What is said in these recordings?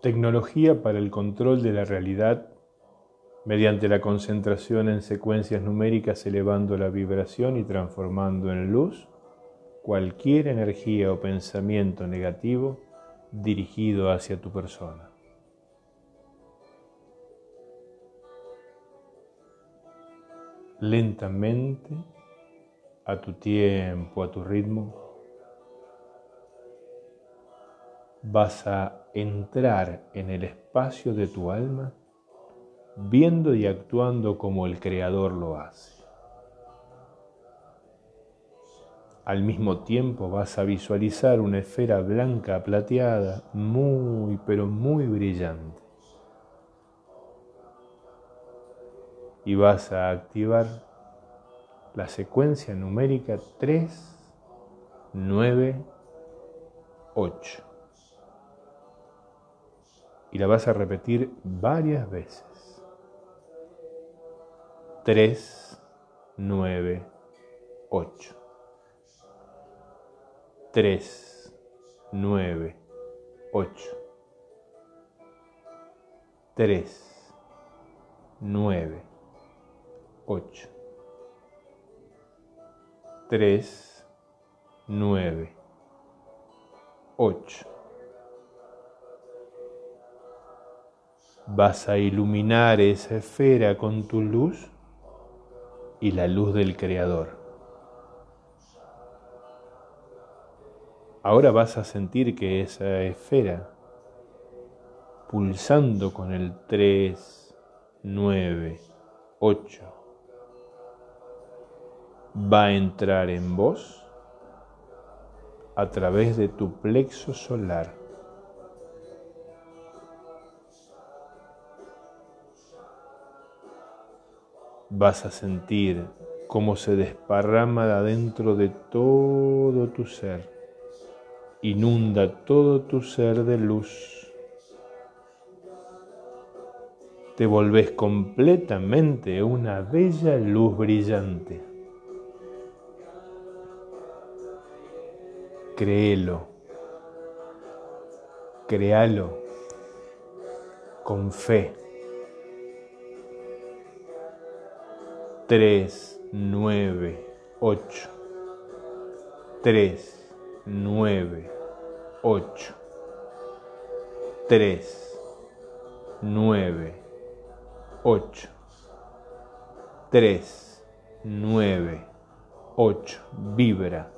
Tecnología para el control de la realidad mediante la concentración en secuencias numéricas elevando la vibración y transformando en luz cualquier energía o pensamiento negativo dirigido hacia tu persona. Lentamente, a tu tiempo, a tu ritmo, vas a entrar en el espacio de tu alma viendo y actuando como el Creador lo hace. Al mismo tiempo vas a visualizar una esfera blanca plateada muy pero muy brillante. Y vas a activar la secuencia numérica 3, 9, 8 y la vas a repetir varias veces. 3, 9, 8. 3, 9, 8. 3, 9, 8. 3, 9, 8. Vas a iluminar esa esfera con tu luz y la luz del Creador. Ahora vas a sentir que esa esfera, pulsando con el 3, 9, 8, va a entrar en vos a través de tu plexo solar vas a sentir cómo se desparrama de adentro de todo tu ser, inunda todo tu ser de luz. Te volvés completamente una bella luz brillante. Créelo, créalo con fe. 3, 9, 8. 3, 9, 8. 3, 9, 8. 3, 9, 8. Vibra,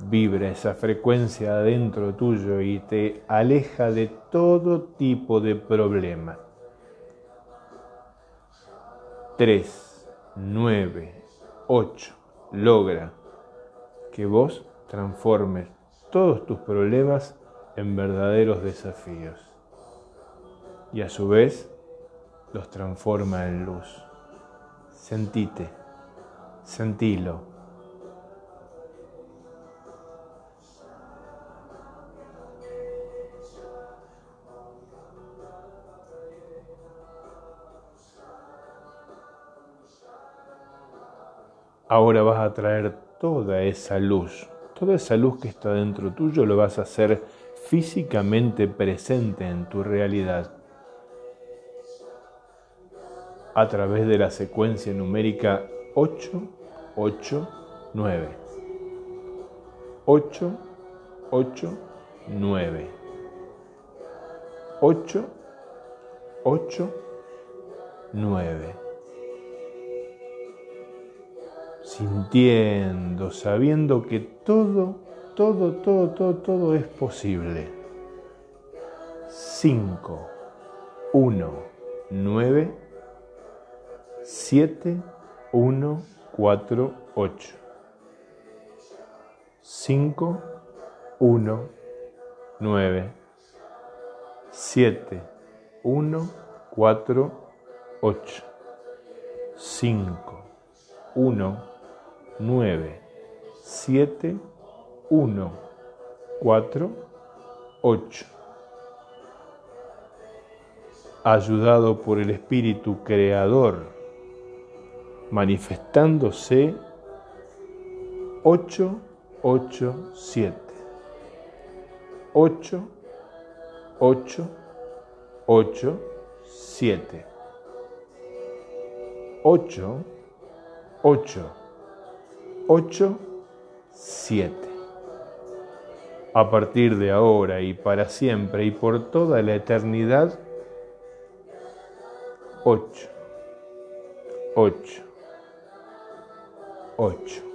vibra esa frecuencia adentro tuyo y te aleja de todo tipo de problema. 3, 9, 8 logra que vos transformes todos tus problemas en verdaderos desafíos y a su vez los transforma en luz. Sentite, sentilo Ahora vas a traer toda esa luz, toda esa luz que está dentro tuyo, lo vas a hacer físicamente presente en tu realidad. A través de la secuencia numérica 8, 8, 9. Sintiendo, sabiendo que todo, todo, todo, todo, todo es posible. 5, 1, 9, 7, 1, 4, 8. 5, 1, 9, 7, 1, 4, 8. 5, 1, 9, 7, 1, 4, 8. Ayudado por el Espíritu Creador, manifestándose 8, 8, 7. 8, 8, 8, 7. 8, 8, 8, 7. A partir de ahora y para siempre y por toda la eternidad, 8, 8, 8.